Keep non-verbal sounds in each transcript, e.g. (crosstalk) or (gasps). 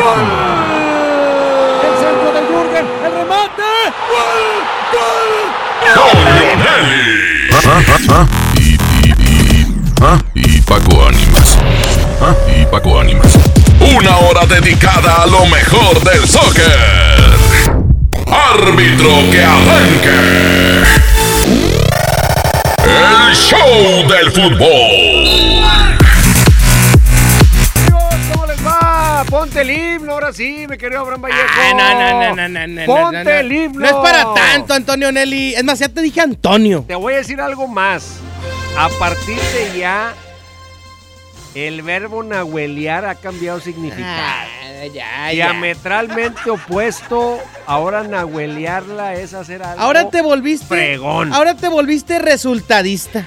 ¡Gol! El centro de Jürgen, el remate. ¡Gol! ¡Gol! Y, y, y, y Paco Ánimas. Y Paco Ánimas. Una hora dedicada a lo mejor del soccer. Árbitro que arranque. El show del fútbol. Ponte el himno, ahora sí, me querido Abraham Vallejo. Ah, no, no, no, no, no, no, Ponte no, no. el himno. No es para tanto, Antonio Nelly. Es más, ya te dije Antonio. Te voy a decir algo más. A partir de ya, el verbo nahuelear ha cambiado significado. Ah, ya, ya. Diametralmente opuesto, ahora nahuelearla es hacer algo. Ahora te volviste. Fregón. Ahora te volviste resultadista.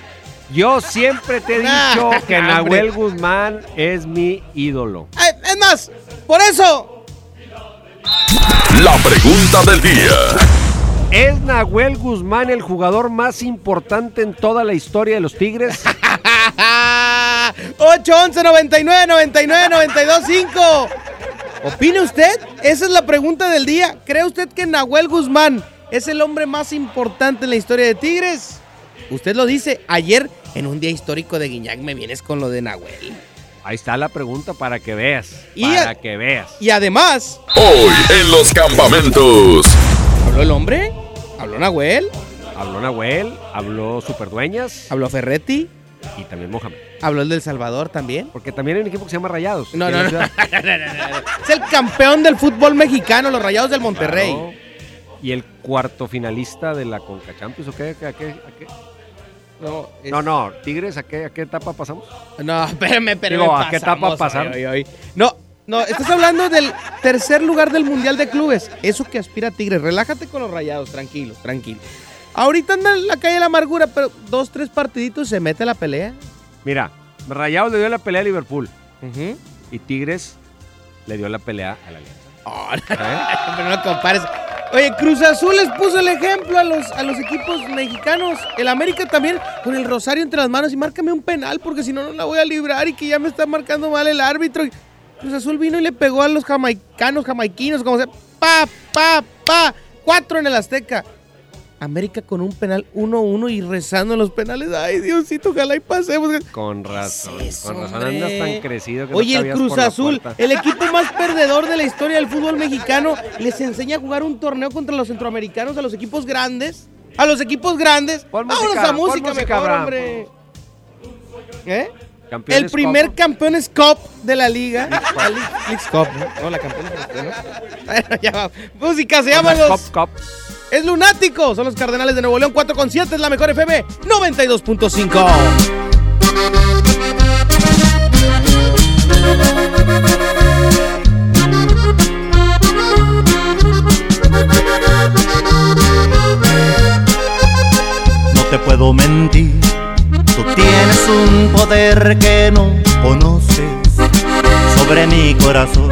Yo siempre te he dicho que hombre. Nahuel Guzmán es mi ídolo. Ay, es más, por eso. La pregunta del día. ¿Es Nahuel Guzmán el jugador más importante en toda la historia de los Tigres? 8, 11, 99, 99, 92, 5. ¿Opine usted? Esa es la pregunta del día. ¿Cree usted que Nahuel Guzmán es el hombre más importante en la historia de Tigres? Usted lo dice. Ayer, en un día histórico de Guiñac, me vienes con lo de Nahuel. Ahí está la pregunta para que veas. Y para a- que veas. Y además, Hoy en los campamentos. ¿habló el hombre? ¿Habló Nahuel? Habló Nahuel, habló Superdueñas ¿Habló Ferretti? y también Mohamed. ¿Habló el del Salvador también? Porque también hay un equipo que se llama Rayados. No, no, es (laughs) no. Es el campeón del fútbol mexicano, los Rayados del Monterrey. Claro. Y el cuarto finalista de la Conca Champions, ¿o qué? ¿A qué? ¿A qué? No, es- No, no, Tigres, ¿a qué, a qué etapa pasamos? No, (laughs) espérame, espérame. Digo, ¿a qué etapa pasamos. No, no, estás hablando del tercer lugar del Mundial de Clubes. Eso que aspira Tigres. Relájate con los rayados, tranquilo, tranquilo. Ahorita anda en la calle de la amargura, pero dos, tres partiditos se mete a la pelea. Mira, Rayados le dio la pelea a Liverpool y Tigres le dio la pelea a la Alianza. Oh, no, (laughs) pero no compares. Oye, Cruz Azul les puso el ejemplo a los, a los equipos mexicanos. El América también, con el rosario entre las manos. Y márcame un penal, porque si no, no la voy a librar. Y que ya me está marcando mal el árbitro. Cruz Azul vino y le pegó a los jamaicanos, jamaiquinos, como sea. Pa, pa, pa. Cuatro en el Azteca. América con un penal 1-1 y rezando en los penales. Ay, Diosito, ojalá y pasemos. Con razón, ¿Qué es eso, con razón hombre? andas tan crecido que no Oye, el Cruz Azul, el equipo más perdedor de la historia del fútbol mexicano, les enseña a jugar un torneo contra los centroamericanos, a los equipos grandes. A los equipos grandes. Vámonos música, a música, música, mejor, Abraham. hombre. ¿Eh? Campeones El primer campeón Cup de la liga. League- Cup, ¿no? No, la campeona ¿no? Bueno, ya va. Música, se llama Cop, los... cop. Es lunático. Son los Cardenales de Nuevo León 4 con 7. Es la mejor FM 92.5. No te puedo mentir, tú tienes un poder que no conoces sobre mi corazón,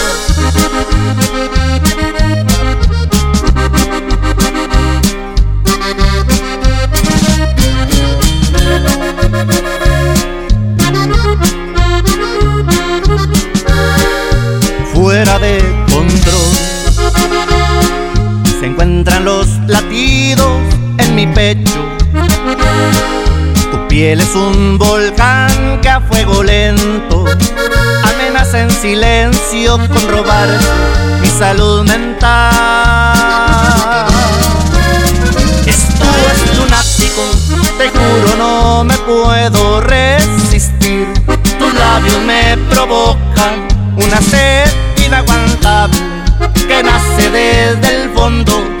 En mi pecho. Tu piel es un volcán que a fuego lento amenaza en silencio con robar mi salud mental. Esto es lunático, te juro no me puedo resistir. Tus labios me provocan una sed inaguantable que nace desde el fondo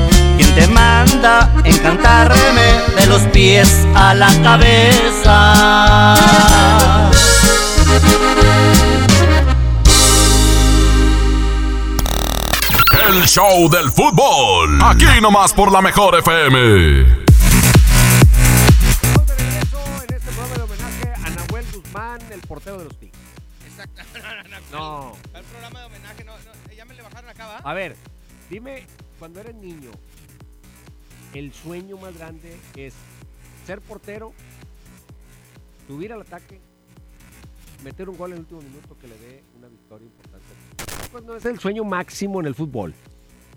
Quien te manda encantarme de los pies a la cabeza. El show del fútbol. Aquí nomás por la mejor FM. Estamos de regreso en este programa de homenaje a Nahuel Guzmán, el portero de los Tigres. Exacto. (laughs) No. El programa de homenaje, no, no, ya me le bajaron acá, ¿va? A ver, dime, cuando eres niño, el sueño más grande es ser portero, subir al ataque, meter un gol en el último minuto que le dé una victoria importante. Pues no es el sueño máximo en el fútbol.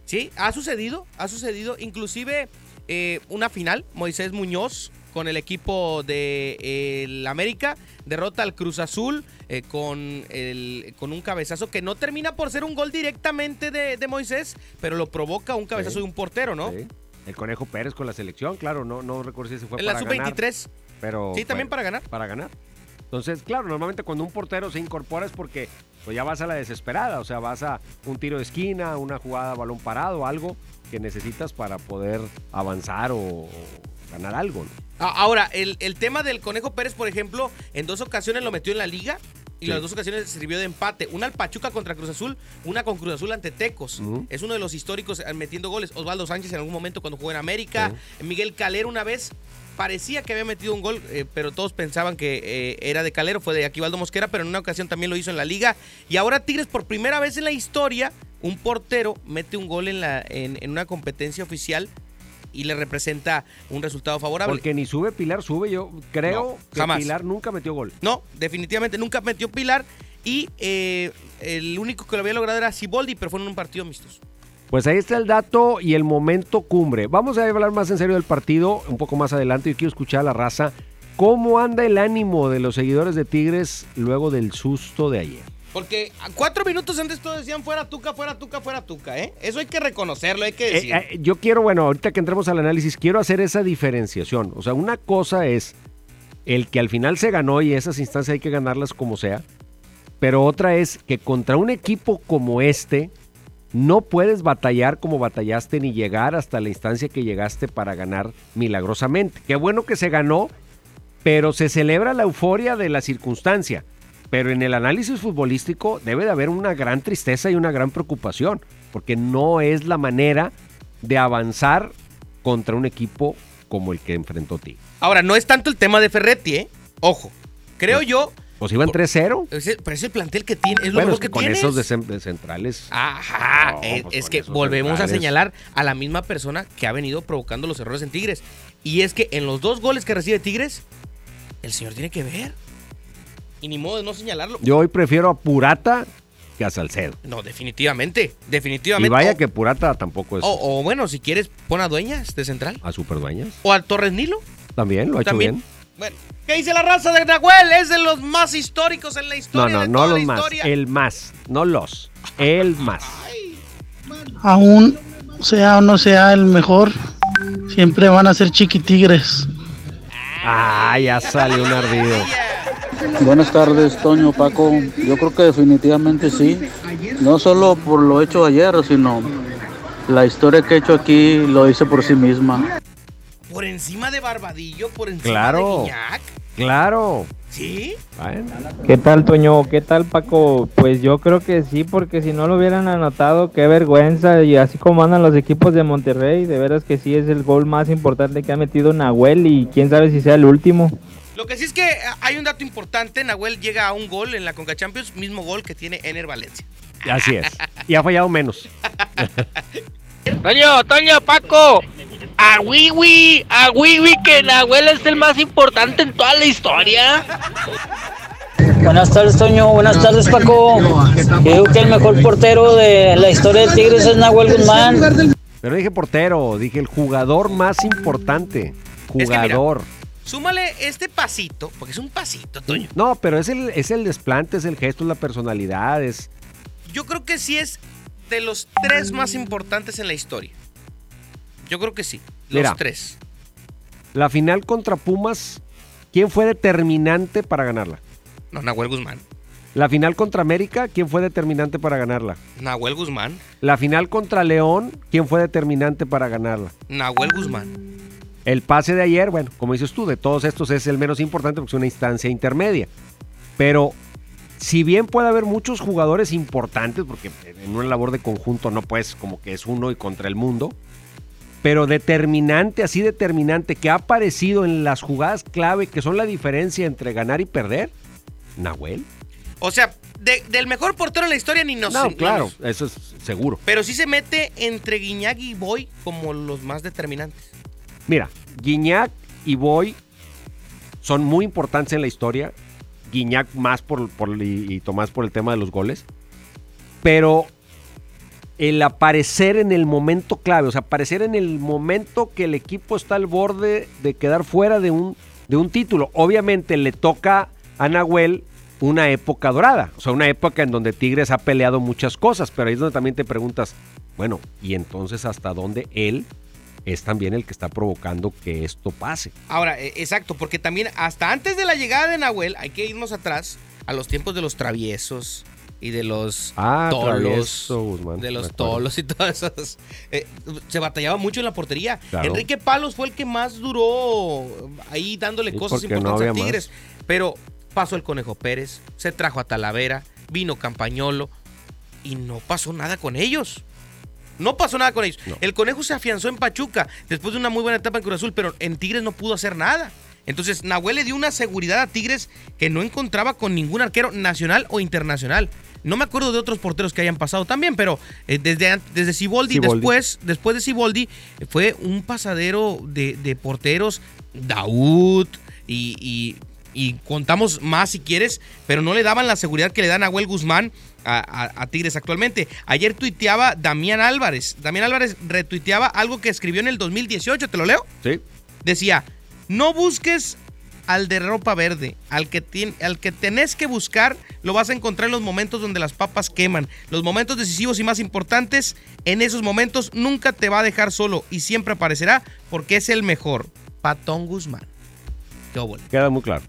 Sí, ha sucedido, ha sucedido. Inclusive eh, una final, Moisés Muñoz con el equipo de eh, el América derrota al Cruz Azul eh, con, el, con un cabezazo que no termina por ser un gol directamente de, de Moisés, pero lo provoca un cabezazo Sí. de un portero, ¿no? Sí. El Conejo Pérez con la selección, claro, no, no recuerdo si ese fue En la para ganar, sub-23. pero Sí, también para ganar. para ganar. Entonces, claro, normalmente cuando un portero se incorpora es porque pues ya vas a la desesperada, o sea, vas a un tiro de esquina, una jugada balón parado, algo que necesitas para poder avanzar o, ganar algo. ¿no? Ahora, el, el tema del Conejo Pérez, por ejemplo, en dos ocasiones lo metió en la liga y Sí. las dos ocasiones sirvió de empate. Una al Pachuca contra Cruz Azul, una con Cruz Azul ante Tecos. Es uno de los históricos eh, metiendo goles. Osvaldo Sánchez en algún momento cuando jugó en América. Miguel Calero una vez. Parecía que había metido un gol, eh, pero todos pensaban que eh, era de Calero, fue de Aquivaldo Mosquera, pero en una ocasión también lo hizo en la liga. Y ahora Tigres, por primera vez en la historia, un portero mete un gol en, la, en, en una competencia oficial y le representa un resultado favorable. Porque ni sube Pilar, sube. Yo creo No, que jamás. Pilar nunca metió gol. No, definitivamente nunca metió Pilar. Y eh, el único que lo había logrado era Siboldi, pero fue en un partido amistoso. Pues ahí está el dato y el momento cumbre. Vamos a hablar más en serio del partido un poco más adelante. Yo quiero escuchar a la raza. ¿Cómo anda el ánimo de los seguidores de Tigres luego del susto de ayer? Porque a cuatro minutos antes todos decían fuera Tuca, fuera Tuca, fuera Tuca, ¿eh? Eso hay que reconocerlo, hay que Eh, decir. eh, yo quiero, bueno, ahorita que entremos al análisis, quiero hacer esa diferenciación. O sea, una cosa es el que al final se ganó y esas instancias hay que ganarlas como sea. Pero otra es que contra un equipo como este, no puedes batallar como batallaste ni llegar hasta la instancia que llegaste para ganar milagrosamente. Qué bueno que se ganó, pero se celebra la euforia de la circunstancia. Pero en el análisis futbolístico debe de haber una gran tristeza y una gran preocupación, porque no es la manera de avanzar contra un equipo como el que enfrentó Tigres. Ahora, no es tanto el tema de Ferretti, ¿eh? Ojo. Creo yo, Pues iban 3-0. es el- pero es el plantel que tiene, es lo Bueno, mejor es que que, con tienes. esos de, cen- de centrales. Ajá, No, pues es que volvemos a señalar a la misma persona que ha venido provocando los errores en Tigres. Y es que en los dos goles que recibe Tigres, el señor tiene que ver. Y ni modo de no señalarlo. Yo hoy prefiero a Purata que a Salcedo. No, definitivamente, Y definitivamente. vaya o, que Purata tampoco es o- o bueno, si quieres, pon a Dueñas de central. a Superdueñas. O a Torres Nilo. También lo ha hecho También. bien. Bueno, ¿qué dice la raza de Nahuel? Es de los más históricos en la No, historia. no, de no toda los más. El más, no los. El más. (laughs) aún sea o no sea el mejor, siempre van a ser chiquitigres. Ah, ya salió un ardido. Buenas tardes, Toño, Paco. Yo creo que definitivamente sí. No solo por lo hecho ayer, sino la historia que he hecho aquí lo hice por sí misma. Por encima de Barbadillo, por encima Claro. de Guiñac. Claro. ¿Sí? ¿Qué tal, Toño? ¿Qué tal, Paco? Pues yo creo que sí, porque si no lo hubieran anotado, qué vergüenza. Y así como andan los equipos de Monterrey, de veras que sí es el gol más importante que ha metido Nahuel y quién sabe si sea el último. Lo que sí es que eh, hay un dato importante. Nahuel llega a un gol en la Conca Champions, mismo gol que tiene Ener Valencia. así es. Y ha fallado menos. (laughs) Toño, Toño, Paco. A Wiwi, a Wiwi que Nahuel es el más importante en toda la historia. Buenas tardes, Toño. Buenas tardes, Paco. Yo digo que el mejor portero de la historia del Tigres es Nahuel Guzmán. Pero no dije portero, dije el jugador más importante. que mira, Jugador. Súmale este pasito, porque es un pasito, Toño. No, pero es el, es el desplante, es el gesto, es la personalidad, es... Yo creo que sí es de los tres más importantes en la historia. Yo creo que sí. Los Mira. tres. La final contra Pumas, ¿quién fue determinante para ganarla? No, Nahuel Guzmán. La final contra América, ¿quién fue determinante para ganarla? Nahuel Guzmán. La final contra León, ¿quién fue determinante para ganarla? Nahuel Guzmán. El pase de ayer, bueno, como dices tú, de todos estos es el menos importante porque es una instancia intermedia. Pero si bien puede haber muchos jugadores importantes, porque en una labor de conjunto no puedes como que es uno y contra el mundo, pero determinante, así determinante, que ha aparecido en las jugadas clave que son la diferencia entre ganar y perder, Nahuel. O sea, de- del mejor portero en la historia ni nos... No, ni claro, nos- eso es seguro. pero sí se mete entre Guiñac y Boy como los más determinantes. Mira, Guiñac y Boy son muy importantes en la historia. Guiñac más por, y, y Tomás por el tema de los goles. Pero el aparecer en el momento clave, o sea, aparecer en el momento que el equipo está al borde de quedar fuera de un, de un título. Obviamente le toca a Nahuel una época dorada, o sea, una época en donde Tigres ha peleado muchas cosas, pero ahí es donde también te preguntas, bueno, ¿y entonces hasta dónde él es también el que está provocando que esto pase? Ahora, eh, exacto, porque también hasta antes de la llegada de Nahuel hay que irnos atrás a los tiempos de los traviesos y de los Ah, tolos. Travieso Guzmán, de los tolos y (laughs) todas esas. eh, se batallaba mucho en la portería. Claro. Enrique Palos fue el que más duró ahí dándole Sí, cosas no importantes a Tigres. Pero pasó el Conejo Pérez, se trajo a Talavera, vino Campañolo y no pasó nada con ellos. No pasó nada con ellos. No. El Conejo se afianzó en Pachuca después de una muy buena etapa en Cruz Azul, pero en Tigres no pudo hacer nada. Entonces, Nahuel le dio una seguridad a Tigres que no encontraba con ningún arquero nacional o internacional. No me acuerdo de otros porteros que hayan pasado también, pero eh, desde, desde después, después de Siboldi, eh, fue un pasadero de, de porteros, Daud, y, y- y contamos más si quieres, pero no le daban la seguridad que le dan a Nahuel Guzmán a, a- a Tigres actualmente. Ayer tuiteaba Damián Álvarez. Damián Álvarez retuiteaba algo que escribió en el 2018, ¿te lo leo? Sí. Decía, no busques al de ropa verde, al que, al que tenés que buscar, lo vas a encontrar en los momentos donde las papas queman. Los momentos decisivos y más importantes, en esos momentos nunca te va a dejar solo y siempre aparecerá porque es el mejor. Patón Guzmán. Qué óvole. Queda muy claro.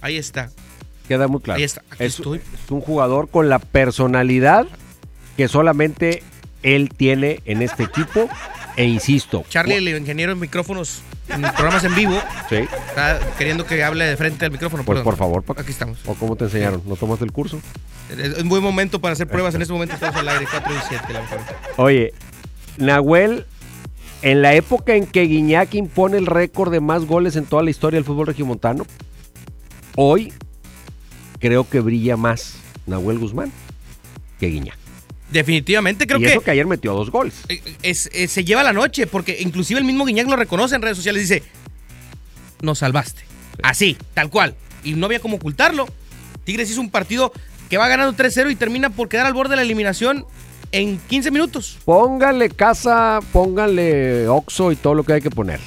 Ahí está. Queda muy claro. Ahí está, aquí es, estoy. es un jugador con la personalidad que solamente él tiene en este equipo. E insisto. Charlie, el ingeniero en micrófonos, en programas en vivo, Sí. está queriendo que hable de frente al micrófono. Pues por favor, Paco. Aquí estamos. ¿O cómo te enseñaron? ¿No tomaste el curso? Es un buen momento para hacer pruebas. En este momento estamos al aire, 4 y 7. La. Oye, Nahuel, en la época en que Guiñac impone el récord de más goles en toda la historia del fútbol regiomontano, hoy creo que brilla más Nahuel Guzmán que Guiñac. Definitivamente creo y que eso que ayer metió dos goles. eh, es- se lleva la noche, porque inclusive el mismo Guiñac lo reconoce en redes sociales. Dice, nos salvaste. Así, tal cual. Y no había cómo ocultarlo. Tigres hizo un partido que va ganando 3-0 y termina por quedar al borde de la eliminación en 15 minutos. Pónganle casa, pónganle Oxo y todo lo que hay que poner.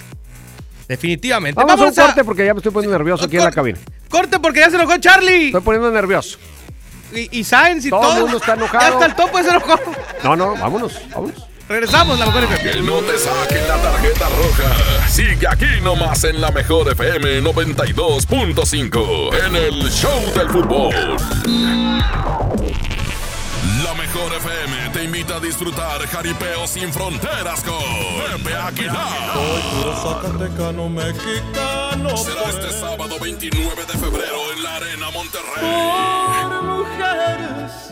Definitivamente. Vamos, a un a- corte porque ya me estoy poniendo nervioso aquí en la cabina. Corte porque ya se enojó Charlie. Estoy poniendo nervioso. Y, y Sainz y Todo todo. el mundo está enojado. Ya hasta el topo se enojó. No, no, vámonos, vámonos. Regresamos, la mejor FM. Que no te saquen la tarjeta roja. Sigue aquí nomás en la mejor FM 92.5 en el Show del Fútbol. La mejor FM invita a disfrutar Jaripeo sin fronteras con Pepe Aguilar. Zacatecano mexicano. Será este sábado 29 de febrero en la Arena Monterrey. Por mujeres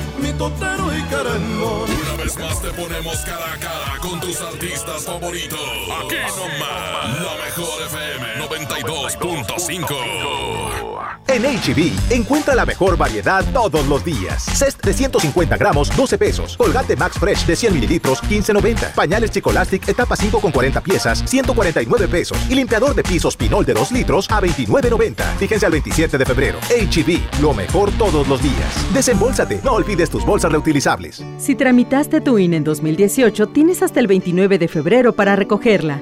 Mi totero y querendón. Una vez más te ponemos cara a cara con tus artistas favoritos. Aquí nomás, la mejor FM 92.5. En HB, encuentra la mejor variedad todos los días. Cest de 150 gramos, 12 pesos. Colgate Max Fresh de 100 mililitros, 15.90. Pañales Chicolastic, etapa 5 con 40 piezas, 149 pesos. Y limpiador de pisos Pinol de 2 litros a 29.90. Fíjense al 27 de febrero. HB, lo mejor todos los días. Desembolsate, no olvides tus bolsas reutilizables. Si tramitaste tu INE en 2018, tienes hasta el 29 de febrero para recogerla.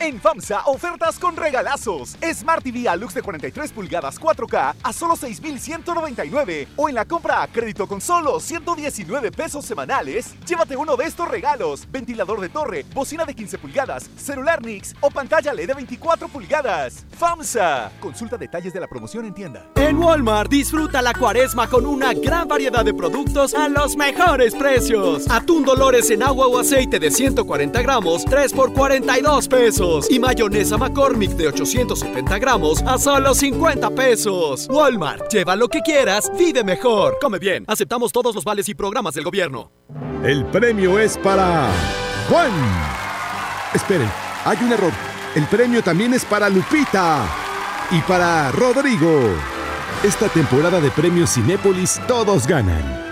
En FAMSA, ofertas con regalazos. Smart TV Alux de 43 pulgadas 4K a solo 6,199. O en la compra a crédito con solo 119 pesos semanales, llévate uno de estos regalos: ventilador de torre, bocina de 15 pulgadas, celular Nix o pantalla LED de 24 pulgadas. FAMSA. Consulta detalles de la promoción en tienda. En Walmart disfruta la cuaresma con una gran variedad de productos a los mejores precios. Atún Dolores en agua o aceite de 140 gramos, 3 por 42 pesos. Y mayonesa McCormick de 870 gramos a solo 50 pesos. Walmart, lleva lo que quieras, vive mejor. Come bien, aceptamos todos los vales y programas del gobierno. El premio es para Juan. Esperen, hay un error. El premio también es para Lupita y para Rodrigo. Esta temporada de premios Cinépolis todos ganan.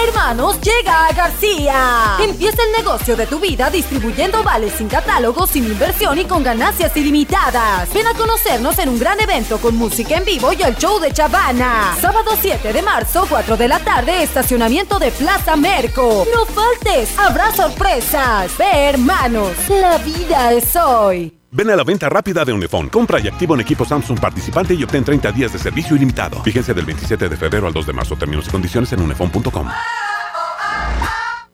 hermanos, llega a García. Empieza el negocio de tu vida distribuyendo vales sin catálogo, sin inversión y con ganancias ilimitadas. Ven a conocernos en un gran evento con música en vivo y el show de Chavana. Sábado 7 de marzo, 4 de la tarde, estacionamiento de Plaza Merco. No faltes, habrá sorpresas. Ve, hermanos, la vida es hoy. Ven a la venta rápida de Unifón. Compra y activa un equipo Samsung participante y obtén 30 días de servicio ilimitado. Fíjense del 27 de febrero al 2 de marzo. Términos y condiciones en unifón.com.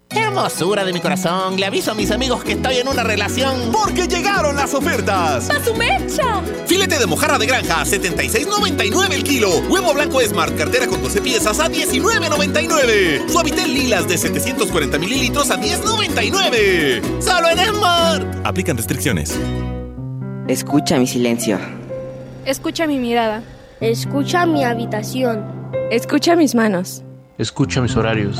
Hermosura de mi corazón, le aviso a mis amigos que estoy en una relación. Porque llegaron las ofertas. ¡A su mecha! Filete de mojarra de granja, 76.99 el kilo. Huevo blanco Smart, cartera con 12 piezas a 19.99. Suavitel lilas de 740 mililitros a 10.99. Solo en Smart. Aplican restricciones. Escucha mi silencio. Escucha mi mirada. Escucha mi habitación. Escucha mis manos. Escucha mis horarios.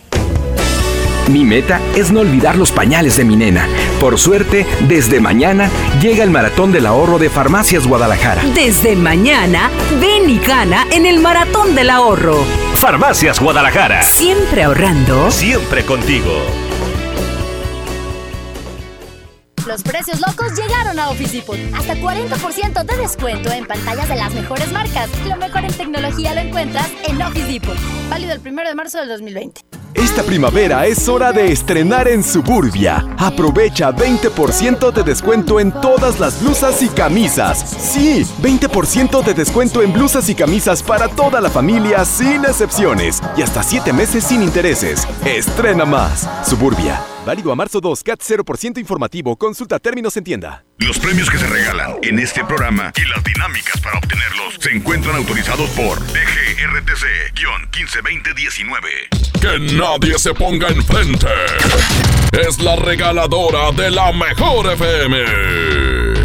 Mi meta es no olvidar los pañales de mi nena. Por suerte, desde mañana llega el maratón del ahorro de Farmacias Guadalajara. Desde mañana, ven y gana en el Maratón del Ahorro. Farmacias Guadalajara. Siempre ahorrando. Siempre contigo. Los precios locos llegaron a Office Depot. Hasta 40% de descuento en pantallas de las mejores marcas. Lo mejor en tecnología lo encuentras en Office Depot. Válido el 1 de marzo del 2020. Esta primavera es hora de estrenar en Suburbia. Aprovecha 20% de descuento en todas las blusas y camisas. Sí, 20% de descuento en blusas y camisas para toda la familia sin excepciones. Y hasta 7 meses sin intereses. Estrena más. Suburbia. Válido a marzo 2, CAT 0% informativo. Consulta términos en tienda. Los premios que se regalan en este programa y las dinámicas para obtenerlos se encuentran autorizados por DGRTC-152019. Que nadie se ponga enfrente. Es la regaladora de la mejor FM.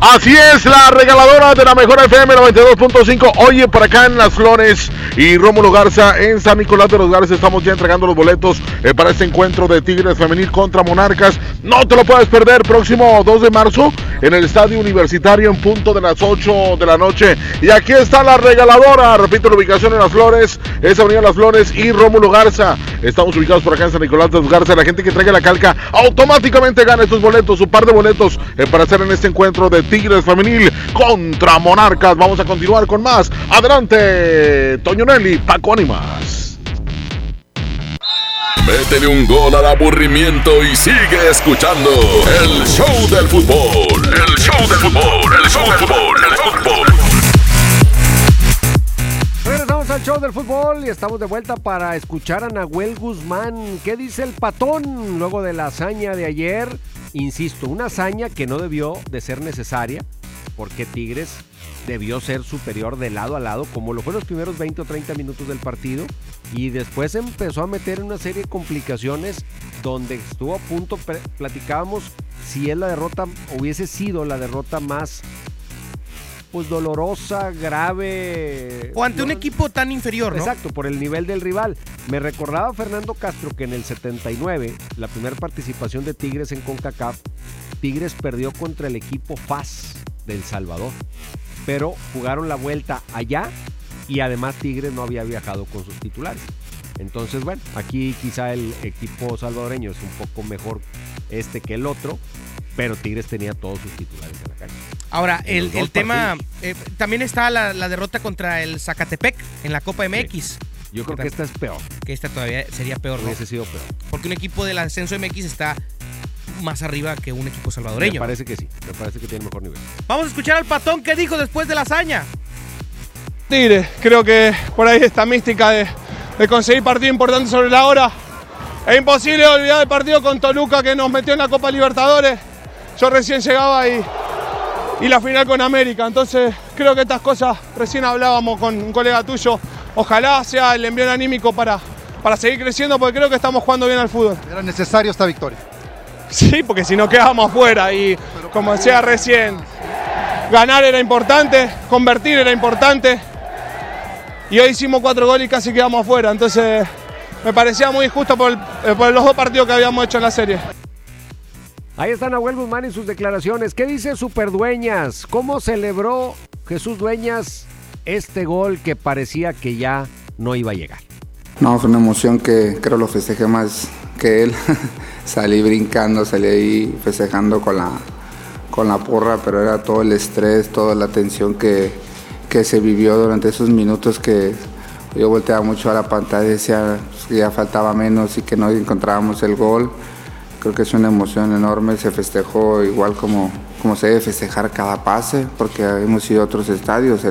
Así es, la regaladora de la mejor FM 92.5. Oye, por acá en Las Flores y Rómulo Garza en San Nicolás de los Garza estamos ya entregando los boletos eh, para este encuentro de Tigres Femenil contra Monarcas. No te lo puedes perder, próximo 2 de marzo en el Estadio Universitario en punto de las 8 de la noche. Y aquí está la regaladora, repito la ubicación en Las Flores, es Avenida Las Flores y Rómulo Garza. Estamos ubicados por acá en San Nicolás de los Garza. La gente que traiga la calca automáticamente gana estos boletos, un par de boletos eh, para hacer en este encuentro de Tigres Femenil contra Monarcas. Vamos a continuar con más. Adelante, Toño Nelly, Paco Animas. Métele un gol al aburrimiento y sigue escuchando el show del fútbol. El show del fútbol, el show del fútbol, el fútbol. Al show del fútbol y estamos de vuelta para escuchar a Nahuel Guzmán. ¿Qué dice el patón luego de la hazaña de ayer? Insisto, una hazaña que no debió de ser necesaria porque Tigres debió ser superior de lado a lado como lo fue los primeros 20 o 30 minutos del partido y después empezó a meter en una serie de complicaciones donde estuvo a punto, platicábamos si es la derrota, hubiese sido la derrota más pues dolorosa, grave. O ante un equipo tan inferior, ¿no? Exacto, por el nivel del rival. Me recordaba Fernando Castro que en el 79, la primera participación de Tigres en CONCACAF, Tigres perdió contra el equipo FAS del Salvador. Pero jugaron la vuelta allá y además Tigres no había viajado con sus titulares. Entonces, bueno, aquí quizá el equipo salvadoreño es un poco mejor este que el otro, pero Tigres tenía todos sus titulares en la cancha. Ahora, el, el tema, eh, también está la, la, derrota contra el Zacatepec en la Copa MX. Sí. Yo creo que esta es peor. Que esta todavía sería peor, Hubiese sido peor. Porque un equipo del ascenso MX está más arriba que un equipo salvadoreño. Me parece que sí, me parece que tiene mejor nivel. Vamos a escuchar al patón que dijo después de la hazaña. Tigre, creo que por ahí esta mística de, de conseguir partido importante sobre la hora. Es imposible olvidar el partido con Toluca que nos metió en la Copa Libertadores. Yo recién llegaba y, y la final con América. Entonces creo que estas cosas, recién hablábamos con un colega tuyo, ojalá sea el envío anímico para, para seguir creciendo porque creo que estamos jugando bien al fútbol. Era necesario esta victoria. Sí, porque si no quedábamos afuera y como decía recién, ganar era importante, convertir era importante y hoy hicimos cuatro goles y casi quedamos afuera. Entonces me parecía muy injusto por, el, por los dos partidos que habíamos hecho en la serie. Ahí está Nahuel Guzmán en sus declaraciones. ¿Qué dice Superdueñas? ¿Cómo celebró Jesús Dueñas este gol que parecía que ya no iba a llegar? No, fue una emoción que creo lo festejé más que él. (laughs) salí brincando, salí ahí festejando con la, con la porra, pero era todo el estrés, toda la tensión que, que se vivió durante esos minutos que yo volteaba mucho a la pantalla y decía que ya faltaba menos y que no encontrábamos el gol. Creo que es una emoción enorme, se festejó igual como, como se debe festejar cada pase, porque hemos ido a otros estadios,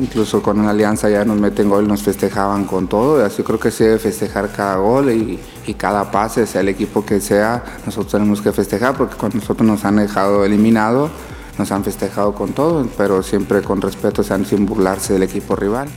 incluso con una alianza ya nos meten gol, nos festejaban con todo, así creo que se debe festejar cada gol y, cada pase, sea el equipo que sea, nosotros tenemos que festejar, porque con nosotros nos han dejado eliminado, nos han festejado con todo, pero siempre con respeto, sean sin burlarse del equipo rival.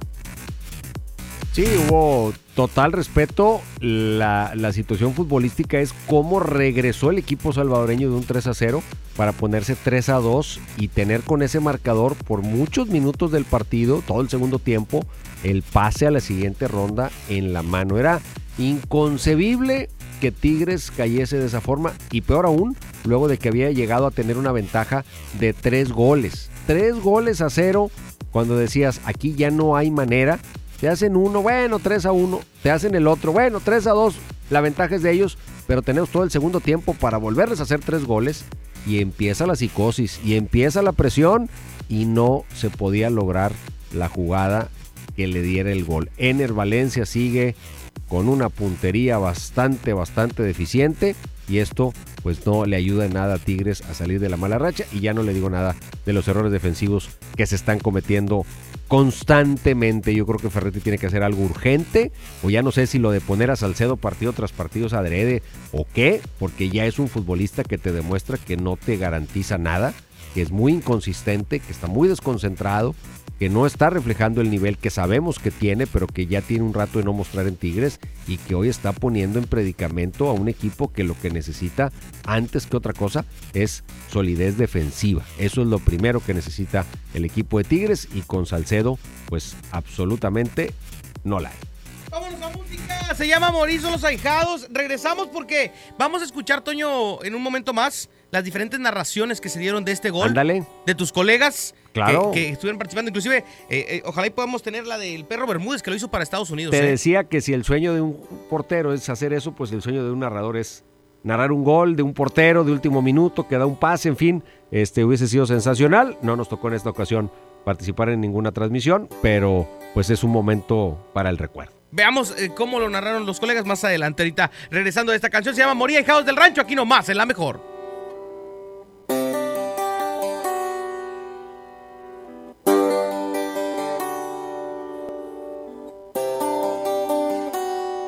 Sí, hubo total respeto. La, situación futbolística es cómo regresó el equipo salvadoreño de un 3 a 0 para ponerse 3 a 2 y tener con ese marcador por muchos minutos del partido, todo el segundo tiempo, el pase a la siguiente ronda en la mano. Era Inconcebible que Tigres cayese de esa forma y peor aún, luego de que había llegado a tener una ventaja de tres goles. Tres goles a cero cuando decías aquí ya no hay manera. Te hacen uno, bueno, 3 a 1. Te hacen el otro, bueno, 3 a 2. La ventaja es de ellos, pero tenemos todo el segundo tiempo para volverles a hacer tres goles. Y empieza la psicosis, y empieza la presión, y no se podía lograr la jugada que le diera el gol. Ener Valencia sigue con una puntería bastante, bastante deficiente. Y esto pues no le ayuda en nada a Tigres a salir de la mala racha. Y ya no le digo nada de los errores defensivos que se están cometiendo constantemente. Yo creo que Ferretti tiene que hacer algo urgente. O ya no sé si lo de poner a Salcedo partido tras partido adrede o qué. Porque ya es un futbolista que te demuestra que no te garantiza nada. Que es muy inconsistente, que está muy desconcentrado, que no está reflejando el nivel que sabemos que tiene, pero que ya tiene un rato de no mostrar en Tigres y que hoy está poniendo en predicamento a un equipo que lo que necesita antes que otra cosa es solidez defensiva. Eso es lo primero que necesita el equipo de Tigres y con Salcedo pues absolutamente no la hay. Vámonos a música. Se llama Morizo los Ahijados. Regresamos porque vamos a escuchar, Toño, en un momento más, las diferentes narraciones que se dieron de este gol. Ándale. De tus colegas Claro. que, que estuvieron participando. Inclusive, eh, eh, ojalá y podamos tener la del perro Bermúdez, que lo hizo para Estados Unidos. Te eh. decía que si el sueño de un portero es hacer eso, pues el sueño de un narrador es narrar un gol de un portero de último minuto que da un pase, en fin, este hubiese sido sensacional. No nos tocó en esta ocasión participar en ninguna transmisión, pero pues es un momento para el recuerdo. Veamos eh, cómo lo narraron los colegas más adelante. Ahorita, regresando de esta canción, se llama Moría Hijados del Rancho. Aquí nomás, en la mejor.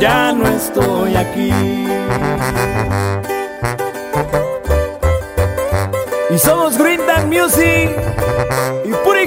Ya no estoy aquí. Y somos Green Music y Puri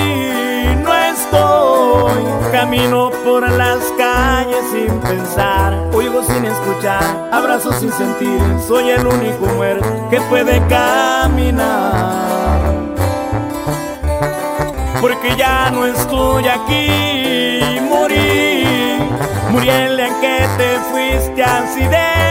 Camino por las calles sin pensar, oigo sin escuchar, abrazo sin sentir, soy el único muerto que puede caminar. Porque ya no estoy aquí, morí, morí el día en que te fuiste así de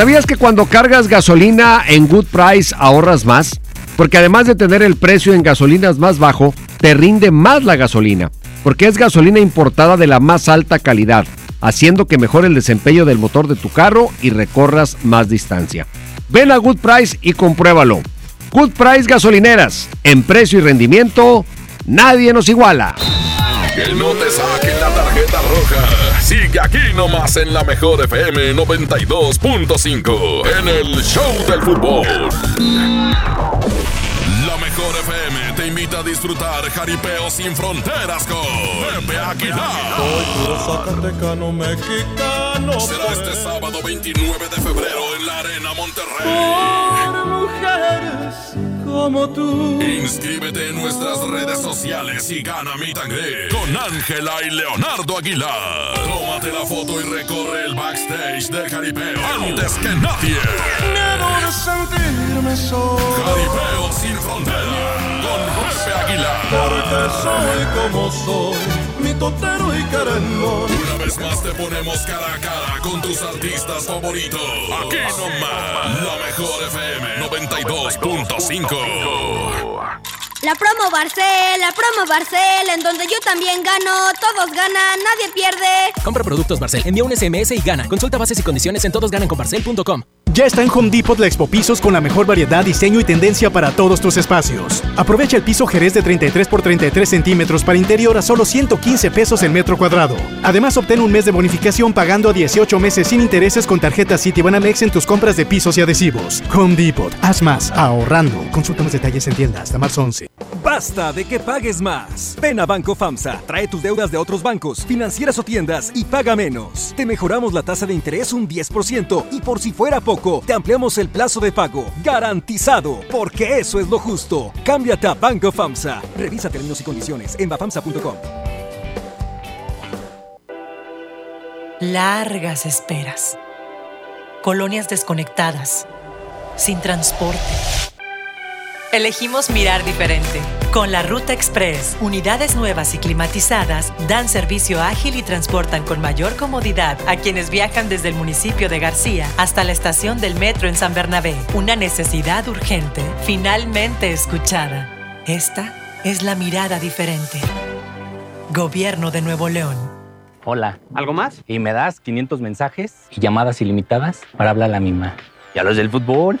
¿Sabías que cuando cargas gasolina en Good Price ahorras más? Porque además de tener el precio en gasolinas más bajo, te rinde más la gasolina, porque es gasolina importada de la más alta calidad, haciendo que mejore el desempeño del motor de tu carro y recorras más distancia. Ven a Good Price y compruébalo. Good Price Gasolineras, en precio y rendimiento, nadie nos iguala. Que no te saquen la tarjeta roja. Sigue aquí nomás en la mejor FM 92.5 en el Show del Fútbol. La mejor FM te invita a disfrutar jaripeo sin fronteras con Pepe Aguilar. Zacatecano mexicano. Será este sábado 29 de febrero en la Arena Monterrey. Por mujeres como tú. Inscríbete en nuestras redes sociales y gana mi tangre con Ángela y Leonardo Aguilar. Tómate la foto y recorre el backstage del jaripeo antes que nadie. Miedo de sentirme solo. Jaripeo sin frontera con Pepe Aguilar. Porque soy como soy, mi totero y querendón. Una vez más te ponemos cara a cara con tus artistas favoritos. Aquí nomás, la mejor FM 92.5. La promo Barcel, la promo Barcel, en donde yo también gano, todos ganan, nadie pierde. Compra productos Barcel, envía un SMS y gana. Consulta bases y condiciones en todosgananconbarcel.com. Ya está en Home Depot la Expo Pisos con la mejor variedad, diseño y tendencia para todos tus espacios. Aprovecha el piso Jerez de 33 por 33 centímetros para interior a solo 115 pesos el metro cuadrado. Además, obtén un mes de bonificación pagando a 18 meses sin intereses con tarjeta Citibanamex en tus compras de pisos y adhesivos. Home Depot, haz más, ahorrando. Consulta más detalles en tienda hasta marzo 11. Basta de que pagues más. Ven a Banco FAMSA, trae tus deudas de otros bancos, financieras o tiendas y paga menos. Te mejoramos la tasa de interés un 10% y por si fuera poco, te ampliamos el plazo de pago. Garantizado, porque eso es lo justo. Cámbiate a Banco FAMSA. Revisa términos y condiciones en bafamsa.com. Largas esperas. Colonias desconectadas. Sin transporte. Elegimos mirar diferente. Con la Ruta Express, unidades nuevas y climatizadas dan servicio ágil y transportan con mayor comodidad a quienes viajan desde el municipio de García hasta la estación del metro en San Bernabé. Una necesidad urgente, finalmente escuchada. Esta es la mirada diferente. Gobierno de Nuevo León. Hola. ¿Algo más? Y me das 500 mensajes y llamadas ilimitadas para hablar a la misma. ¿Y a los del fútbol?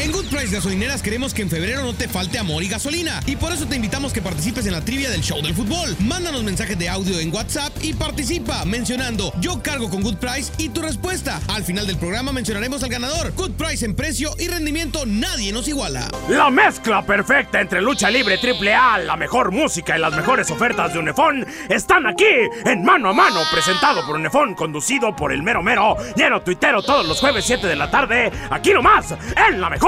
En Good Price Gasolineras queremos que en febrero no te falte amor y gasolina. Y por eso te invitamos que participes en la trivia del show del fútbol. Mándanos mensajes de audio en WhatsApp y participa mencionando yo cargo con Good Price y tu respuesta. Al final del programa mencionaremos al ganador. Good Price en precio y rendimiento nadie nos iguala. La mezcla perfecta entre lucha libre triple A, la mejor música y las mejores ofertas de Unefón están aquí en Mano a Mano, presentado por Unefón, conducido por el mero mero, lleno tuitero todos los jueves 7 de la tarde, aquí nomás, en la mejor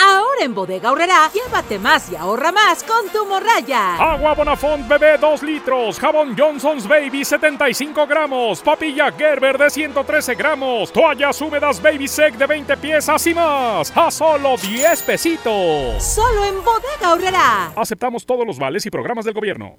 Ahora en Bodega Horrera, llévate más y ahorra más con tu morraya. Agua Bonafont bebé 2 litros, jabón Johnson's Baby 75 gramos, papilla Gerber de 113 gramos, toallas húmedas Baby Sec de 20 piezas y más, a solo 10 pesitos. Solo en Bodega Horrera. Aceptamos todos los vales y programas del gobierno.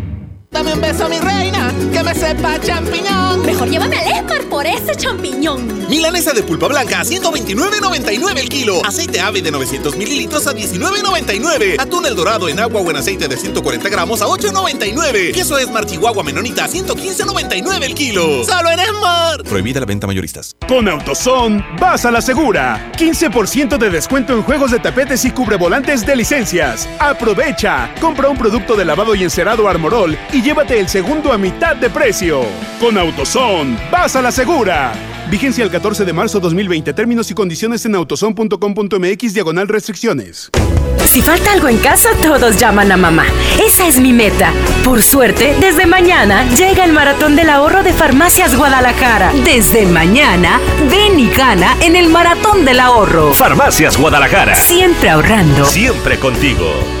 Dame un beso, mi reina, que me sepa champiñón. Mejor llévame al Esmar por ese champiñón. Milanesa de pulpa blanca a 129.99 el kilo. Aceite ave de 900 mililitros a 19.99. Atún el dorado en agua o en aceite de 140 gramos a 8.99. Queso Esmar Chihuahua Menonita a 115.99 el kilo. ¡Solo en Esmar! Prohibida la venta mayoristas. Con AutoZone, vas a la segura. 15% de descuento en juegos de tapetes y cubrevolantes de licencias. Aprovecha. Compra un producto de lavado y encerado Armorol y llévate el segundo a mitad de precio. Con AutoZone, vas a la segura. Vigencia el 14 de marzo 2020. Términos y condiciones en autozone.com.mx diagonal restricciones. Si falta algo en casa, todos llaman a mamá. Esa es mi meta. Por suerte, desde mañana llega el maratón del ahorro de Farmacias Guadalajara. Desde mañana, ven y gana en el maratón del ahorro. Farmacias Guadalajara. Siempre ahorrando. Siempre contigo.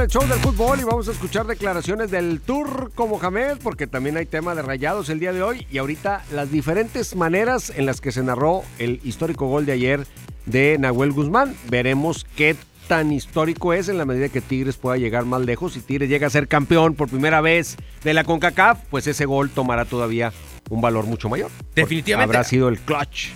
El show del fútbol y vamos a escuchar declaraciones del Turco Mohamed porque también hay tema de rayados el día de hoy y ahorita las diferentes maneras en las que se narró el histórico gol de ayer de Nahuel Guzmán. Veremos qué tan histórico es en la medida que Tigres pueda llegar más lejos. Si Tigres llega a ser campeón por primera vez de la CONCACAF, pues ese gol tomará todavía un valor mucho mayor. Definitivamente. Habrá sido el clutch.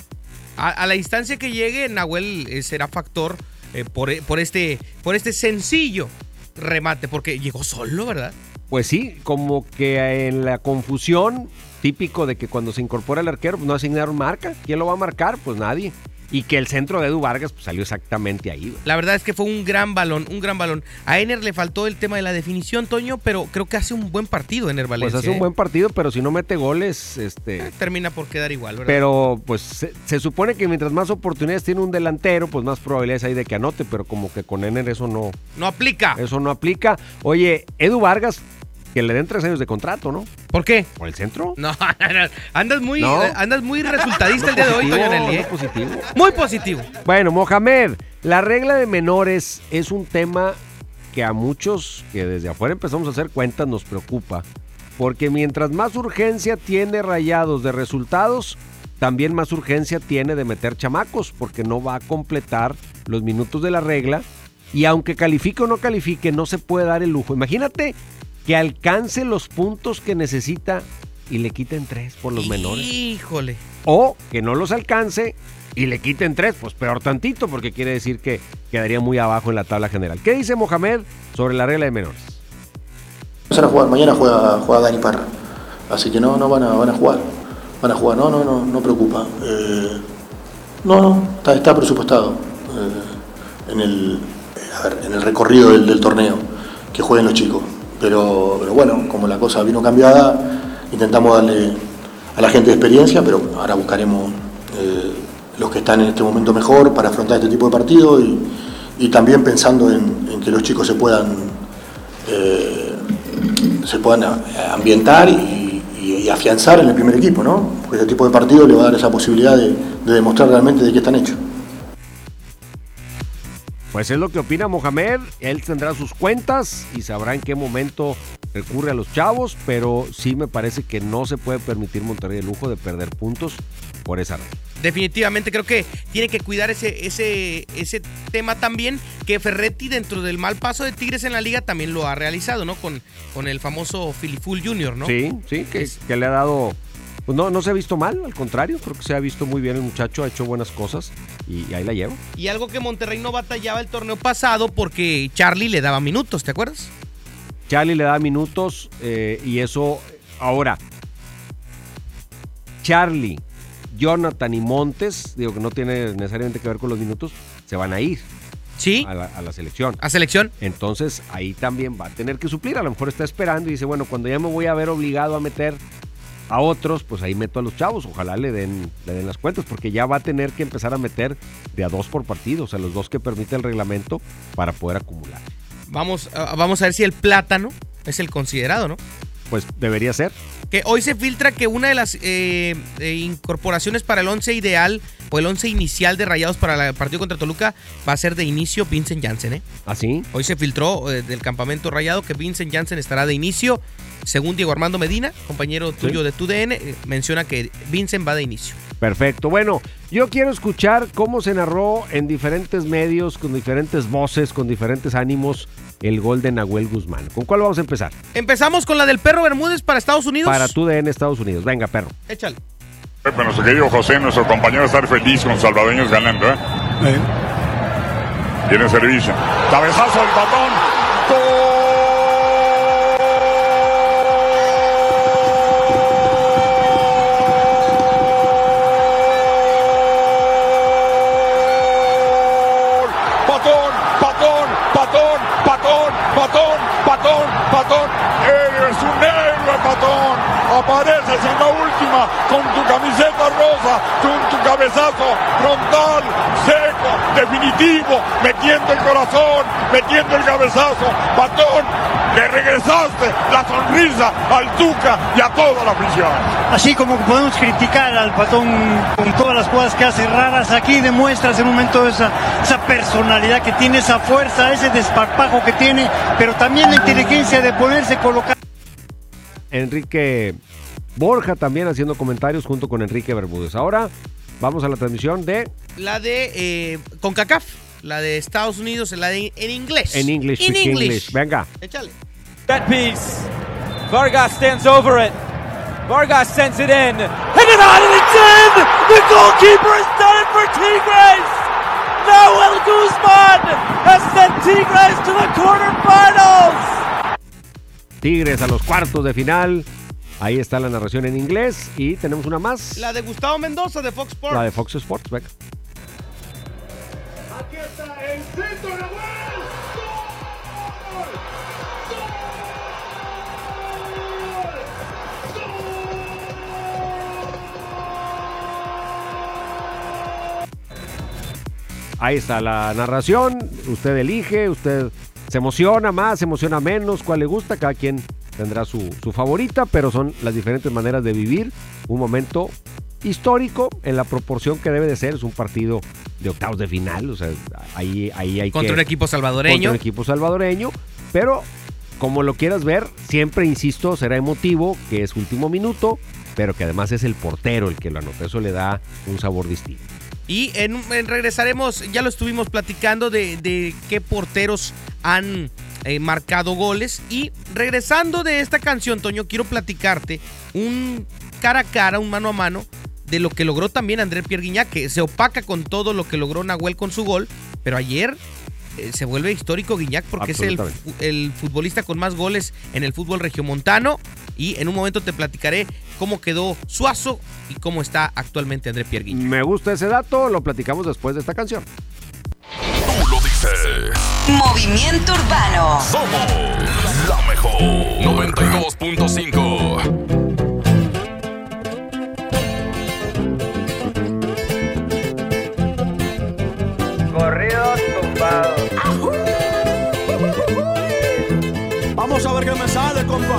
A, a la instancia que llegue, Nahuel eh, será factor eh, por, por, este, por este sencillo remate, porque llegó solo, ¿verdad? Pues sí, como que en la confusión típico de que cuando se incorpora el arquero, pues no asignaron marca. ¿Quién lo va a marcar? Pues nadie. Y que el centro de Edu Vargas pues, salió exactamente ahí. güey. La verdad es que fue un gran balón, un gran balón. A Ener le faltó el tema de la definición, Toño, pero creo que hace un buen partido Ener Valencia. Pues hace un ¿eh? buen partido, pero si no mete goles, este... Termina por quedar igual, ¿verdad? Pero pues se, se supone que mientras más oportunidades tiene un delantero, pues más probabilidades hay de que anote, pero como que con Ener eso no... No aplica. Eso no aplica. Oye, Edu Vargas, que le den tres años de contrato, ¿no? ¿Por qué? ¿Por el centro? No, (laughs) andas muy, No. andas muy resultadista el día de hoy, Positivo, Toño Nelly. ¿eh? positivo. Muy positivo. Bueno, Mohamed, la regla de menores es un tema que a muchos que desde afuera empezamos a hacer cuentas nos preocupa. Porque mientras más urgencia tiene Rayados de resultados, también más urgencia tiene de meter chamacos, porque no va a completar los minutos de la regla. Y aunque califique o no califique, no se puede dar el lujo. Imagínate que alcance los puntos que necesita y le quiten tres por los menores. Híjole. O que no los alcance y le quiten tres, pues peor tantito, porque quiere decir que quedaría muy abajo en la tabla general. ¿Qué dice Mohamed sobre la regla de menores? Van a jugar, mañana juega, juega Dani Parra. Así que no, no van a, van a jugar. Van a jugar, no, no, no, no preocupa. Eh, no, no, está, está presupuestado eh, en, el, a ver, en el recorrido del, del torneo que jueguen los chicos. Pero, pero bueno, como la cosa vino cambiada, intentamos darle a la gente experiencia, pero ahora buscaremos eh, los que están en este momento mejor para afrontar este tipo de partido y, también pensando en, que los chicos se puedan eh, se puedan ambientar y, afianzar en el primer equipo, ¿no? Porque este tipo de partido le va a dar esa posibilidad de demostrar realmente de qué están hechos. Pues es lo que opina Mohamed. Él tendrá sus cuentas y sabrá en qué momento recurre a los chavos, pero sí me parece que no se puede permitir Monterrey el lujo de perder puntos por esa razón. Definitivamente creo que tiene que cuidar ese, ese, ese tema también, que Ferretti dentro del mal paso de Tigres en la liga también lo ha realizado, ¿no? Con, con el famoso Filiful Jr., ¿no? Sí, sí, que, que le ha dado... Pues no, no se ha visto mal, al contrario, creo que se ha visto muy bien el muchacho, ha hecho buenas cosas y, ahí la lleva. Y algo que Monterrey no batallaba el torneo pasado porque Charlie le daba minutos, ¿te acuerdas? Charlie le da minutos eh, y eso ahora. Charlie, Jonathan y Montes, digo que no tiene necesariamente que ver con los minutos, se van a ir. Sí. A la, a la selección. ¿A selección? Entonces ahí también va a tener que suplir. A lo mejor está esperando y dice, bueno, cuando ya me voy a ver obligado a meter a otros, pues ahí meto a los chavos. Ojalá le den, le den las cuentas, porque ya va a tener que empezar a meter de a dos por partido, o sea, los dos que permite el reglamento para poder acumular. Vamos, vamos a ver si el plátano es el considerado, ¿no? Pues debería ser. Que hoy se filtra que una de las eh, eh, incorporaciones para el 11 ideal o el 11 inicial de Rayados para el partido contra Toluca va a ser de inicio Vincent Janssen, ¿eh? ¿Ah, sí? Hoy se filtró eh, del campamento Rayado que Vincent Janssen estará de inicio. Según Diego Armando Medina, compañero tuyo de TUDN, eh, menciona que Vincent va de inicio. Perfecto. Bueno, yo quiero escuchar cómo se narró en diferentes medios, con diferentes voces, con diferentes ánimos, el gol de Nahuel Guzmán. ¿Con cuál vamos a empezar? Empezamos con la del perro Bermúdez para Estados Unidos. Para TUDN Estados Unidos. Venga, perro. Échale. Pepe, nuestro querido José, nuestro compañero, estar feliz con salvadoreños ganando, ¿eh? Tiene servicio. Cabezazo del patón. Patón, patón, patón, patón, patón, patón, patón. Eres un héroe, patón. Apareces en la última con tu camiseta rosa, con tu cabezazo frontal, seco, definitivo, metiendo el corazón, metiendo el cabezazo. Patón, le regresaste la sonrisa al Tuca y a toda la afición. Así como podemos criticar al patón con todas las cosas que hace raras, aquí demuestra ese momento esa, esa personalidad que tiene, esa fuerza, ese desparpajo que tiene, pero también la inteligencia de ponerse colocar. Enrique Borja también haciendo comentarios junto con Enrique Bermúdez. Ahora vamos a la transmisión de La de eh, CONCACAF, la de Estados Unidos, la de en inglés. En English, In speak English. English. Venga. Échale. That piece. Vargas stands over it. Vargas sends it in. Hit it on and it's in! The goalkeeper has done it for Tigres! Noel Guzman has sent Tigres to the quarterfinals! Tigres a los cuartos de final. Ahí está la narración en inglés. Y tenemos una más. La de Gustavo Mendoza de Fox Sports. La de Fox Sports. Venga. Aquí está el centro, Ahí está la narración. Usted elige, usted se emociona más, se emociona menos, cuál le gusta. Cada quien tendrá su, su favorita, pero son las diferentes maneras de vivir un momento histórico en la proporción que debe de ser. Es un partido de octavos de final. O sea, ahí, ahí hay Contra que- un equipo salvadoreño. Contra un equipo salvadoreño. Pero como lo quieras ver, siempre insisto, será emotivo, que es último minuto, pero que además es el portero el que lo anota. Eso le da un sabor distinto. Y en, en regresaremos, ya lo estuvimos platicando de, de qué porteros han eh, marcado goles. Y regresando de esta canción, Toño, quiero platicarte un cara a cara, un mano a mano, de lo que logró también André Pierre Guignac, que se opaca con todo lo que logró Nahuel con su gol. Pero ayer eh, se vuelve histórico Guiñac porque es el futbolista con más goles en el fútbol regiomontano. Y en un momento te platicaré cómo quedó Suazo y cómo está actualmente André Pierre Guignac. Me gusta ese dato, lo platicamos después de esta canción. Tú lo dices. Movimiento Urbano. Somos la mejor. 92.5. Corridos tumbados. Vamos a ver qué me sale, compa.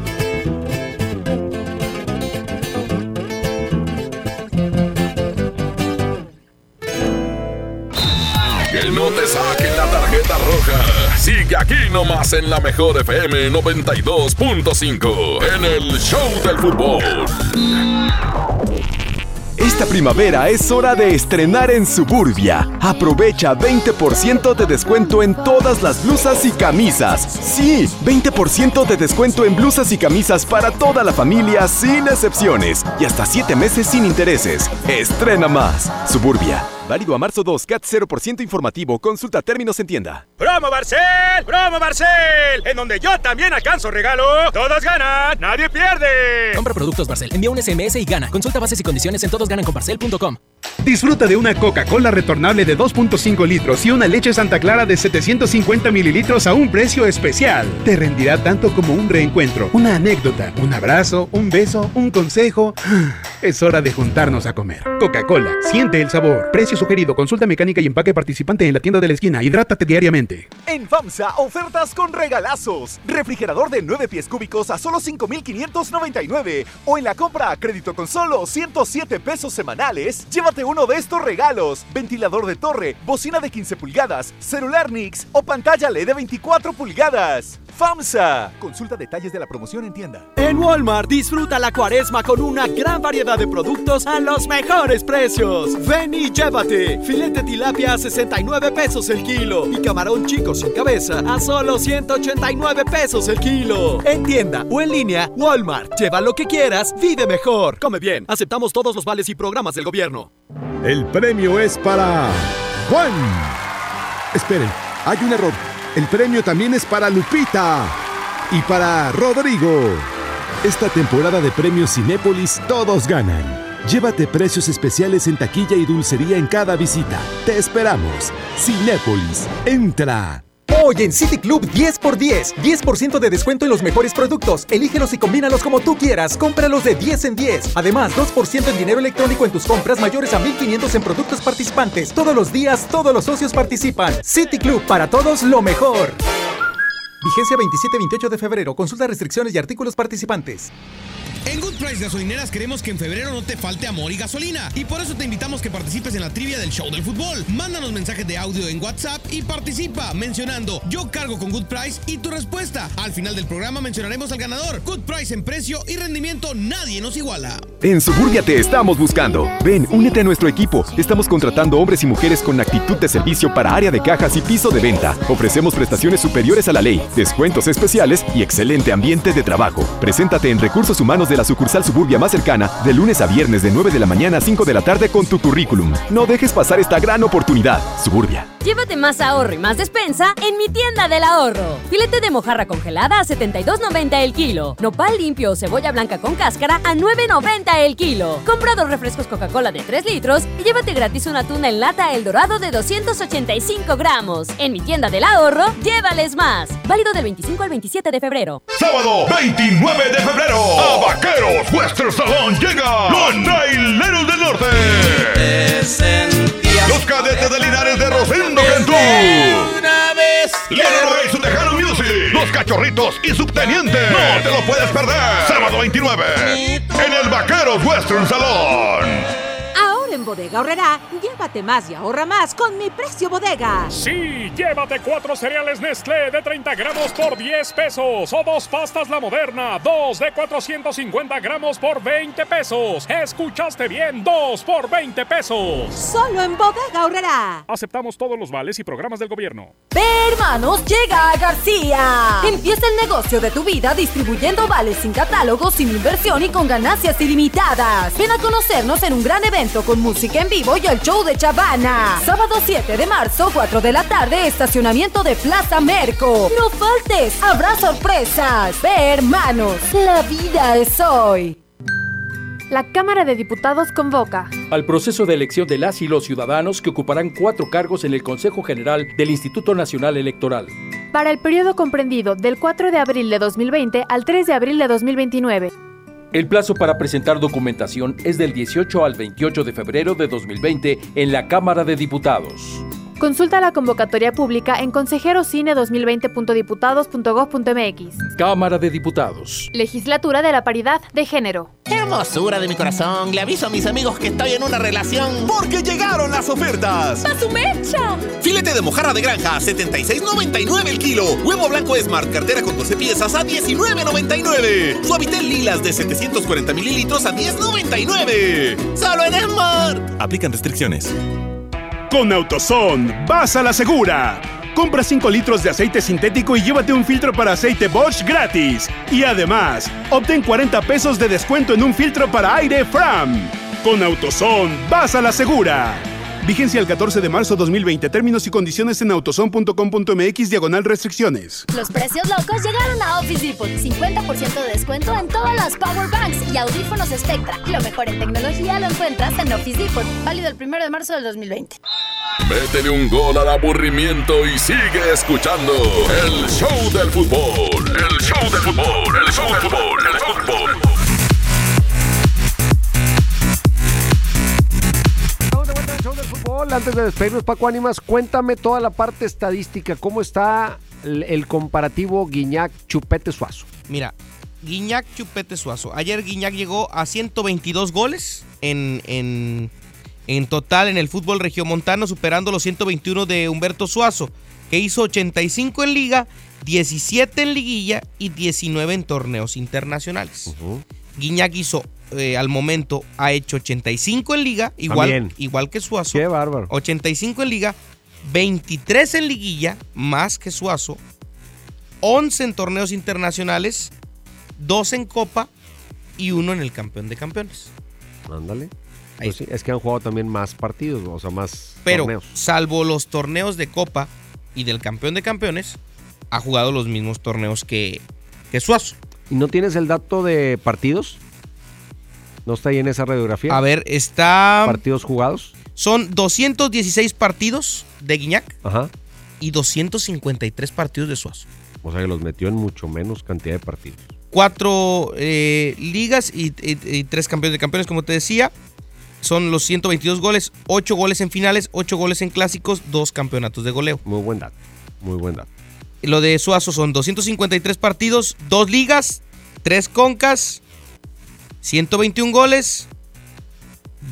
Te saquen la tarjeta roja. Sigue aquí nomás en la mejor FM 92.5 en el Show del Fútbol. Esta primavera es hora de estrenar en Suburbia. Aprovecha 20% de descuento en todas las blusas y camisas. Sí, 20% de descuento en blusas y camisas para toda la familia sin excepciones. Y hasta 7 meses sin intereses. Estrena más. Suburbia. Válido a marzo 2, CAT 0% informativo. Consulta términos en tienda. ¡Promo Barcel! ¡Promo Barcel! En donde yo también alcanzo regalo. Todos ganan, nadie pierde. Compra productos Barcel, envía un SMS y gana. Consulta bases y condiciones en todosgananconbarcel.com. Disfruta de una Coca-Cola retornable de 2.5 litros y una leche Santa Clara de 750 mililitros a un precio especial. Te rendirá tanto como un reencuentro, una anécdota, un abrazo, un beso, un consejo. (gasps) Es hora de juntarnos a comer. Coca-Cola, siente el sabor. Precio sugerido, consulta mecánica y empaque participante en la tienda de la esquina. Hidrátate diariamente. En FAMSA, ofertas con regalazos. Refrigerador de 9 pies cúbicos a solo 5,599. O en la compra a crédito con solo 107 pesos semanales, llévate uno de estos regalos. Ventilador de torre, bocina de 15 pulgadas, celular Nix o pantalla LED de 24 pulgadas. FAMSA. Consulta detalles de la promoción en tienda. En Walmart disfruta la cuaresma con una gran variedad de productos a los mejores precios. Ven y llévate. Filete tilapia a 69 pesos el kilo y camarón chico sin cabeza a solo 189 pesos el kilo. En tienda o en línea, Walmart. Lleva lo que quieras, vive mejor. Come bien. Aceptamos todos los vales y programas del gobierno. El premio es para Juan. Esperen, hay un error. El premio también es para Lupita y para Rodrigo. Esta temporada de premios Cinépolis todos ganan. Llévate precios especiales en taquilla y dulcería en cada visita. Te esperamos. Cinépolis, entra. Hoy en City Club 10 x 10. 10% de descuento en los mejores productos. Elígelos y combínalos como tú quieras. Cómpralos de 10 en 10. Además, 2% en dinero electrónico en tus compras mayores a 1500 en productos participantes. Todos los días, todos los socios participan. City Club, para todos lo mejor. Vigencia 27-28 de febrero. Consulta restricciones y artículos participantes. En Good Price Gasolineras queremos que en febrero no te falte amor y gasolina. Y por eso te invitamos que participes en la trivia del show del fútbol. Mándanos mensajes de audio en WhatsApp y participa mencionando yo cargo con Good Price y tu respuesta. Al final del programa mencionaremos al ganador. Good Price en precio y rendimiento nadie nos iguala. En Suburbia te estamos buscando. Ven, únete a nuestro equipo. Estamos contratando hombres y mujeres con actitud de servicio para área de cajas y piso de venta. Ofrecemos prestaciones superiores a la ley, descuentos especiales y excelente ambiente de trabajo. Preséntate en Recursos Humanos de la sucursal Suburbia más cercana de lunes a viernes de 9 de la mañana a 5 de la tarde con tu currículum. No dejes pasar esta gran oportunidad. Suburbia. Llévate más ahorro y más despensa en mi tienda del ahorro. Filete de mojarra congelada a 72.90 el kilo. Nopal limpio o cebolla blanca con cáscara a 9.90 el kilo. Compra dos refrescos Coca-Cola de 3 litros y llévate gratis una tuna en lata El Dorado de 285 gramos. En mi tienda del ahorro, llévales más. Válido del 25 al 27 de febrero. Sábado 29 de febrero, a Vaqueros Western Salón llega los Traileros del Norte. Los cadetes de Linares de Rosendo Cantú. Una vez. Leonardo y su Tejano Music. Los Cachorritos y Subteniente. No te lo puedes perder. Sábado 29. En el Vaqueros Western Salón. En Bodega Horrera, llévate más y ahorra más con mi precio bodega. Sí, llévate cuatro cereales Nestlé de 30 gramos por 10 pesos o dos pastas La Moderna, dos de 450 gramos por 20 pesos. Escuchaste bien, dos por 20 pesos. Solo en Bodega Horrera. Aceptamos todos los vales y programas del gobierno. Ve, hermanos, llega a García. Empieza el negocio de tu vida distribuyendo vales sin catálogo, sin inversión y con ganancias ilimitadas. Ven a conocernos en un gran evento con música en vivo y el show de Chavana. Sábado 7 de marzo, 4 de la tarde, estacionamiento de Plaza Merco. No faltes, habrá sorpresas. Ve, hermanos, la vida es hoy. La Cámara de Diputados convoca al proceso de elección de las y los ciudadanos que ocuparán cuatro cargos en el Consejo General del Instituto Nacional Electoral. para el periodo comprendido del 4 de abril de 2020 al 3 de abril de 2029. El plazo para presentar documentación es del 18 al 28 de febrero de 2020 en la Cámara de Diputados. Consulta la convocatoria pública en consejerocine2020.diputados.gov.mx. Cámara de Diputados. Legislatura de la Paridad de Género. Hermosura de mi corazón, le aviso a mis amigos que estoy en una relación. Porque llegaron las ofertas. ¡A su mecha! Filete de mojarra de granja a 76.99 el kilo. Huevo blanco Smart, cartera con 12 piezas a 19.99. Suavitel lilas de 740 mililitros a 10.99. Solo en Smart. Aplican restricciones. Con AutoZone, vas a la segura. Compra 5 litros de aceite sintético y llévate un filtro para aceite Bosch gratis. Y además, obtén 40 pesos de descuento en un filtro para aire Fram. Con AutoZone, vas a la segura. Vigencia el 14 de marzo 2020. Términos y condiciones en autozone.com.mx diagonal restricciones. Los precios locos llegaron a Office Depot. 50% de descuento en todas las Power Banks y audífonos Spectra. Lo mejor en tecnología lo encuentras en Office Depot. Válido el 1 de marzo del 2020. Métele un gol al aburrimiento y sigue escuchando el show del fútbol. El show del fútbol, el show del fútbol, el show del fútbol. Antes de despedirnos, Paco Ánimas, cuéntame toda la parte estadística. ¿Cómo está el, el comparativo Guiñac-Chupete Suazo? Mira, Guiñac Chupete Suazo. Ayer Guiñac llegó a 122 goles en, en, en total en el fútbol regiomontano, superando los 121 de Humberto Suazo, que hizo 85 en liga, 17 en liguilla y 19 en torneos internacionales. Guiñac hizo, eh, al momento, ha hecho 85 en liga, igual, También. igual que Suazo. Qué bárbaro. 85 en liga, 23 en liguilla, más que Suazo, 11 en torneos internacionales, 2 en Copa y uno en el campeón de campeones. Ándale. Pues sí, es que han jugado también más partidos, o sea, más Pero, torneos. salvo los torneos de Copa y del campeón de campeones, ha jugado los mismos torneos que, que Suazo. ¿Y no tienes el dato de partidos? ¿No está ahí en esa radiografía? A ver, está. ¿Partidos jugados? Son 216 partidos de Guiñac. Ajá. y 253 partidos de Suazo. O sea que los metió en mucho menos cantidad de partidos. Cuatro eh, ligas y, y- y tres campeones de campeones, como te decía. Son los 122 goles, 8 goles en finales, 8 goles en clásicos, 2 campeonatos de goleo. Muy buen dato, muy buen dato. Lo de Suazo son 253 partidos, 2 ligas, 3 concas, 121 goles,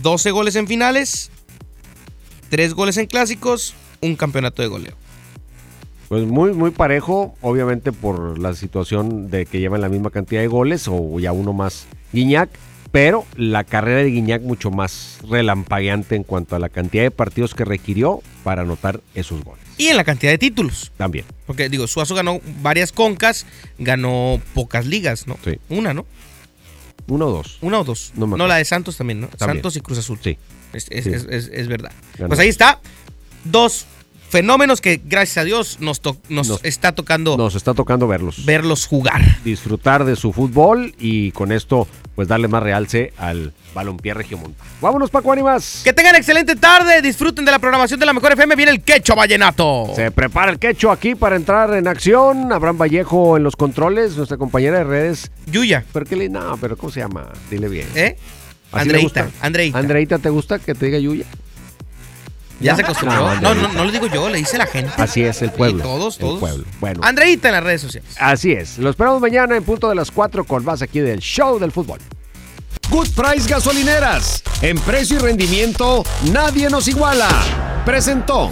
12 goles en finales, 3 goles en clásicos, un campeonato de goleo. Pues muy, muy parejo, obviamente por la situación de que llevan la misma cantidad de goles o ya uno más Guiñac, pero la carrera de Guiñac mucho más relampagueante en cuanto a la cantidad de partidos que requirió para anotar esos goles. Y en la cantidad de títulos. También. Porque digo, Suazo ganó varias concas, ganó pocas ligas, ¿no? Sí. Una, ¿no? Uno o dos. Una o dos. No la de Santos también, ¿no? También. Santos y Cruz Azul. Sí. Es, es- Sí. es- es- es verdad. Ganó. Pues ahí está. Dos fenómenos que, gracias a Dios, nos, to- nos Nos- está tocando Nos está tocando verlos. verlos jugar. Disfrutar de su fútbol y con esto, pues darle más realce al balompié regiomontano. Vámonos, Paco Ánimas. Que tengan excelente tarde, disfruten de la programación de la Mejor FM. Viene el Quecho Vallenato. Se prepara el quecho aquí para entrar en acción. Abraham Vallejo en los controles, nuestra compañera de redes. Yuya. ¿Pero qué le.? No, pero ¿cómo se llama? Dile bien. ¿Eh? ¿Así le Andreita? Andreita. Andreita, ¿te gusta que te diga Yuya? Ya se acostumbró. No, No, no, lo digo yo, le dice la gente. Así es, el pueblo. Y todos, El todos. pueblo. Bueno. Andreita en las redes sociales. Así es. Lo esperamos mañana en punto de las 4 con más aquí del Show del Fútbol. Good Price Gasolineras. En precio y rendimiento, nadie nos iguala. Presentó.